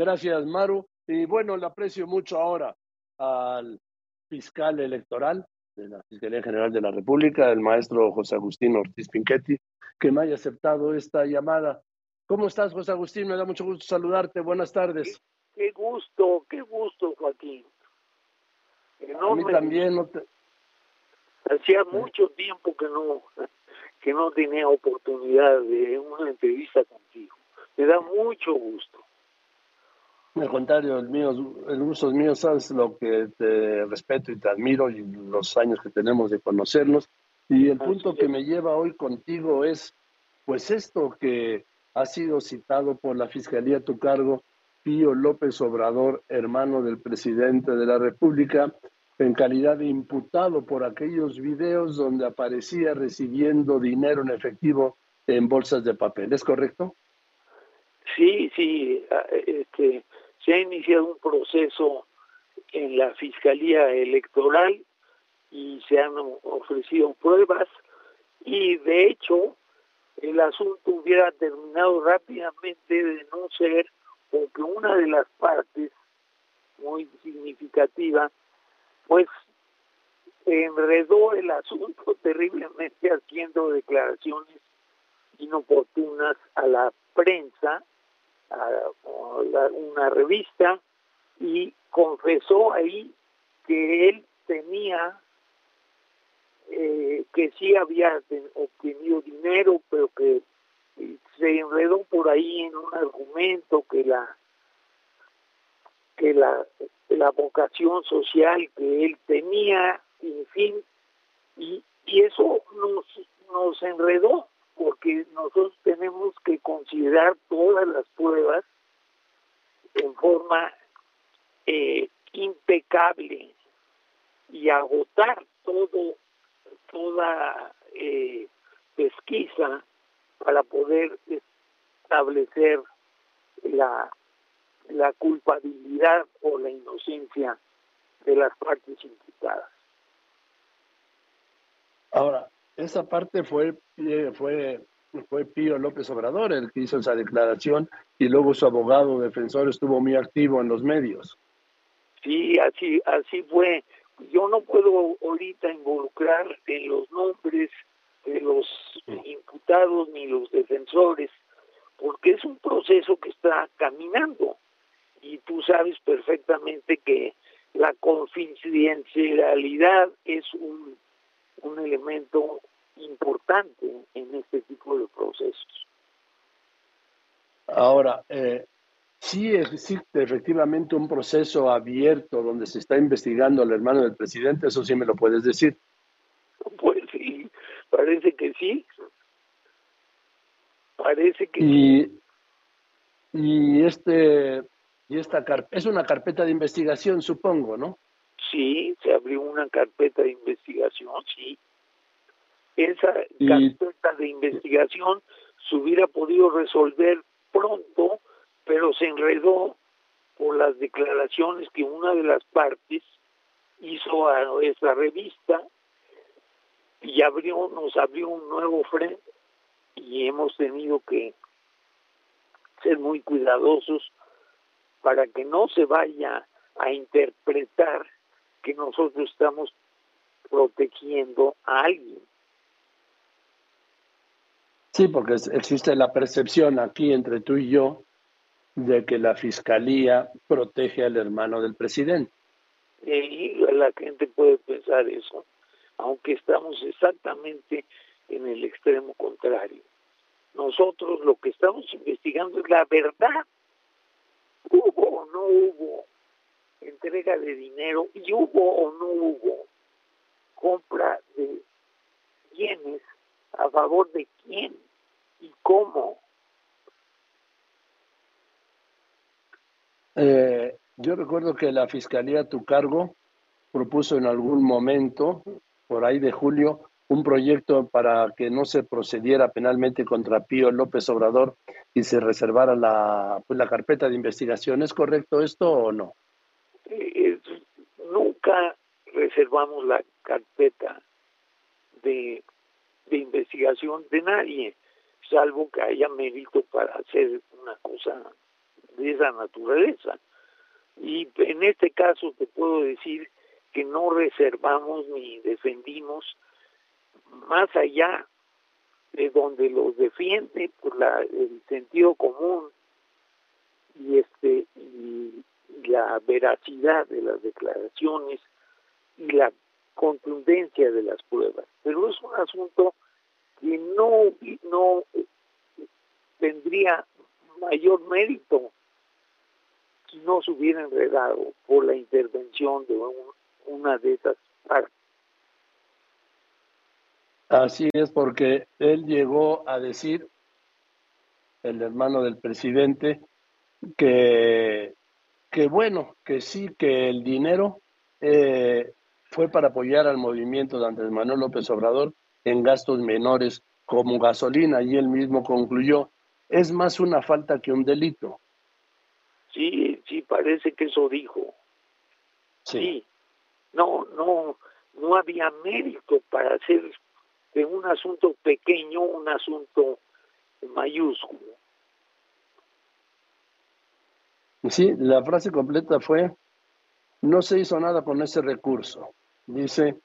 Gracias, Maru. Y bueno, le aprecio mucho ahora al fiscal electoral de la Fiscalía General de la República, el maestro José Agustín Ortiz Pinchetti, que me haya aceptado esta llamada. ¿Cómo estás, José Agustín? Me da mucho gusto saludarte. Buenas tardes. Qué, gusto, qué gusto, Joaquín. A mí también. No te... Hacía mucho tiempo que no, que no tenía oportunidad de una entrevista contigo. Me da mucho gusto. Al contrario, el, mío, el gusto es mío, sabes lo que te respeto y te admiro y los años que tenemos de conocernos. Y el punto que me lleva hoy contigo es, pues esto que ha sido citado por la Fiscalía a tu cargo, Pío López Obrador, hermano del presidente de la República, en calidad de imputado por aquellos videos donde aparecía recibiendo dinero en efectivo en bolsas de papel. ¿Es correcto? Sí, sí. Ah, este, se ha iniciado un proceso en la Fiscalía Electoral y se han ofrecido pruebas y de hecho el asunto hubiera terminado rápidamente de no ser porque una de las partes muy significativa pues enredó el asunto terriblemente haciendo declaraciones inoportunas a la prensa una revista y confesó ahí que él tenía eh, que sí había obtenido dinero, pero que se enredó por ahí en un argumento que la que la, la vocación social que él tenía, en fin, y, y eso nos, nos enredó porque nosotros tenemos que considerar todas las pruebas en forma eh, impecable y agotar todo toda eh, pesquisa para poder establecer la, la culpabilidad o la inocencia de las partes imputadas. Ahora, esa parte fue, eh, fue, fue Pío López Obrador el que hizo esa declaración y luego su abogado defensor estuvo muy activo en los medios. Sí, así, así fue. Yo no puedo ahorita involucrar en los nombres de los imputados ni los defensores, porque es un proceso que está caminando y tú sabes perfectamente que la confidencialidad es un, un elemento importante en este tipo de procesos. Ahora, eh, sí existe efectivamente un proceso abierto donde se está investigando al hermano del presidente, eso sí me lo puedes decir. Pues sí, parece que sí. Parece que y, sí. Y este y esta es una carpeta de investigación, supongo, ¿no? Sí, se abrió una carpeta de investigación, sí. Esa carpeta de investigación se hubiera podido resolver pronto, pero se enredó por las declaraciones que una de las partes hizo a esa revista y abrió, nos abrió un nuevo frente y hemos tenido que ser muy cuidadosos para que no se vaya a interpretar que nosotros estamos protegiendo a alguien. Sí, porque existe la percepción aquí entre tú y yo de que la fiscalía protege al hermano del presidente. Y la gente puede pensar eso, aunque estamos exactamente en el extremo contrario. Nosotros lo que estamos investigando es la verdad. ¿Hubo o no hubo entrega de dinero y hubo o no hubo compra de bienes a favor de quién? y cómo. Eh, yo recuerdo que la Fiscalía a tu cargo propuso en algún momento, por ahí de julio, un proyecto para que no se procediera penalmente contra Pío López Obrador y se reservara la, pues, la carpeta de investigación. ¿Es correcto esto o no? Eh, nunca reservamos la carpeta de, de investigación de nadie salvo que haya mérito para hacer una cosa de esa naturaleza. Y en este caso te puedo decir que no reservamos ni defendimos más allá de donde los defiende por la, el sentido común y este y la veracidad de las declaraciones y la contundencia de las pruebas. Pero es un asunto que no, no tendría mayor mérito si no se hubiera enredado por la intervención de una de esas partes. Así es, porque él llegó a decir, el hermano del presidente, que, que bueno, que sí, que el dinero eh, fue para apoyar al movimiento de Andrés Manuel López Obrador en gastos menores como gasolina y él mismo concluyó, es más una falta que un delito. Sí, sí, parece que eso dijo. Sí. No, no, no había mérito para hacer de un asunto pequeño un asunto mayúsculo. Sí, la frase completa fue, no se hizo nada con ese recurso. Dice,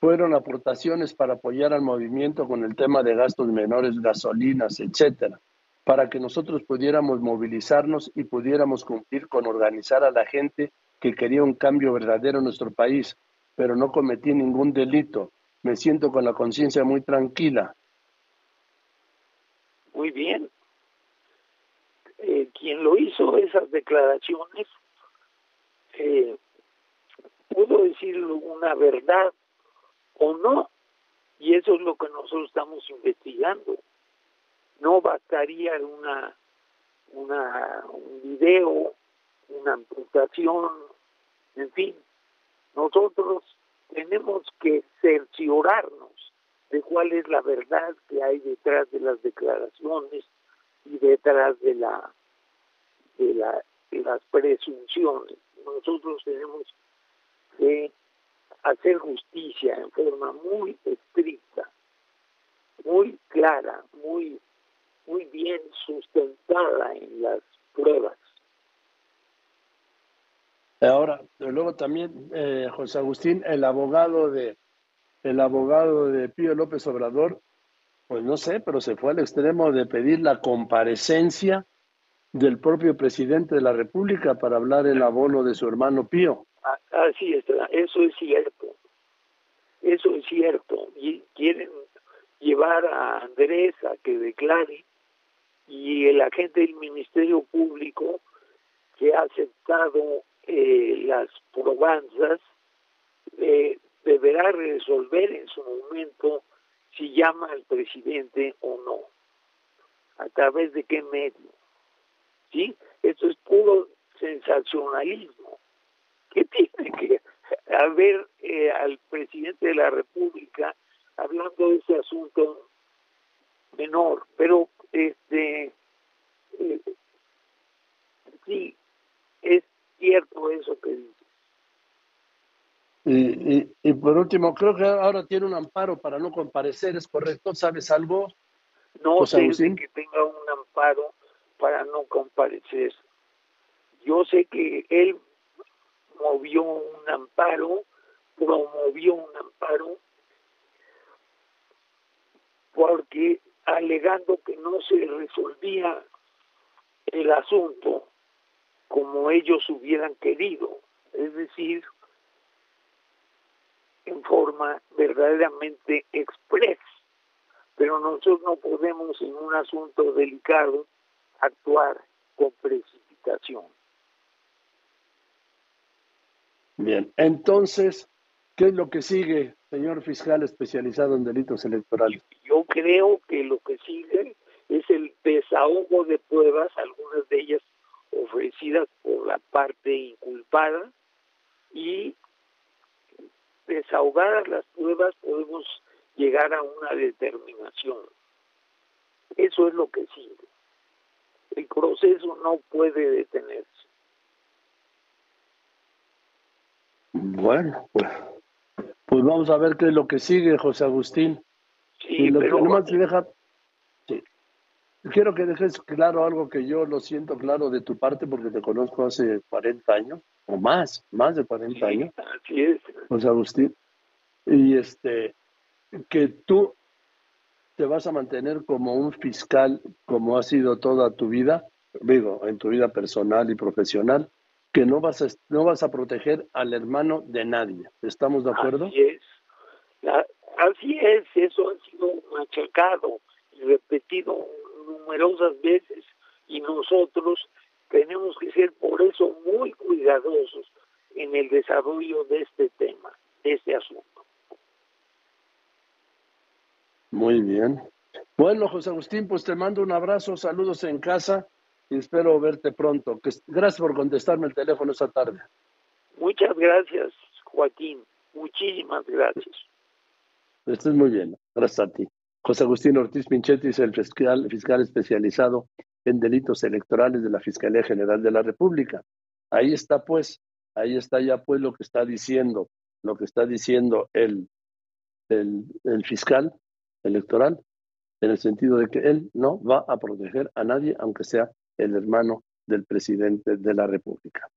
fueron aportaciones para apoyar al movimiento con el tema de gastos menores, gasolinas, etcétera, para que nosotros pudiéramos movilizarnos y pudiéramos cumplir con organizar a la gente que quería un cambio verdadero en nuestro país, pero no cometí ningún delito. Me siento con la conciencia muy tranquila. Muy bien. Eh, quien lo hizo esas declaraciones eh, pudo decir una verdad o no, y eso es lo que nosotros estamos investigando. No bastaría una, una un video, una amputación, en fin. Nosotros tenemos que cerciorarnos de cuál es la verdad que hay detrás de las declaraciones y detrás de la de, la, las presunciones. Nosotros tenemos que hacer justicia en forma muy estricta, muy clara, muy muy bien sustentada en las pruebas. Ahora, luego también eh, José Agustín, el abogado de el abogado de Pío López Obrador, pues no sé, pero se fue al extremo de pedir la comparecencia del propio presidente de la República para hablar el abono de su hermano Pío. Así es, eso es cierto. Eso es cierto. Y quieren llevar a Andrés a que declare y el agente del Ministerio Público que ha aceptado eh, las probanzas eh, deberá resolver en su momento si llama al presidente o no, a través de qué medio. ¿Sí? Esto es puro sensacionalismo. ¿Qué tiene que haber eh, al presidente de la República hablando de ese asunto menor? Pero este eh, sí, es cierto eso que dice. Y, por último, creo que ahora tiene un amparo para no comparecer, ¿es correcto? ¿Sabes algo? No sé que tenga un amparo para no comparecer. Yo sé que él movió un amparo, promovió un amparo, porque alegando que no se resolvía el asunto como ellos hubieran querido, es decir, en forma verdaderamente express. Pero nosotros no podemos en un asunto delicado actuar con precipitación. Bien, entonces, ¿qué es lo que sigue, señor fiscal especializado en delitos electorales? Yo creo que lo que sigue es el desahogo de pruebas, algunas de ellas ofrecidas por la parte inculpada, y desahogadas las pruebas podemos llegar a una determinación. Eso es lo que sigue. El proceso no puede detenerse. Bueno, pues, pues vamos a ver qué es lo que sigue, José Agustín. Sí, pero... que deja... quiero que dejes claro algo que yo lo siento claro de tu parte porque te conozco hace 40 años o más, más de 40 años. Así es. José Agustín. Y este, que tú te vas a mantener como un fiscal, como ha sido toda tu vida, digo, en tu vida personal y profesional, que no vas a, no vas a proteger al hermano de nadie. ¿Estamos de acuerdo? Así es. así es, eso ha sido machacado y repetido numerosas veces y nosotros tenemos que ser por eso muy cuidadosos en el desarrollo de este tema, de este asunto. Muy bien. Bueno, José Agustín, pues te mando un abrazo, saludos en casa y espero verte pronto. Gracias por contestarme el teléfono esta tarde. Muchas gracias, Joaquín. Muchísimas gracias. Estés muy bien. Gracias a ti. José Agustín Ortiz Pinchetti es el fiscal, fiscal especializado en delitos electorales de la Fiscalía General de la República. Ahí está, pues, ahí está ya, pues, lo que está diciendo, lo que está diciendo el, el, el fiscal electoral, en el sentido de que él no va a proteger a nadie, aunque sea el hermano del presidente de la República.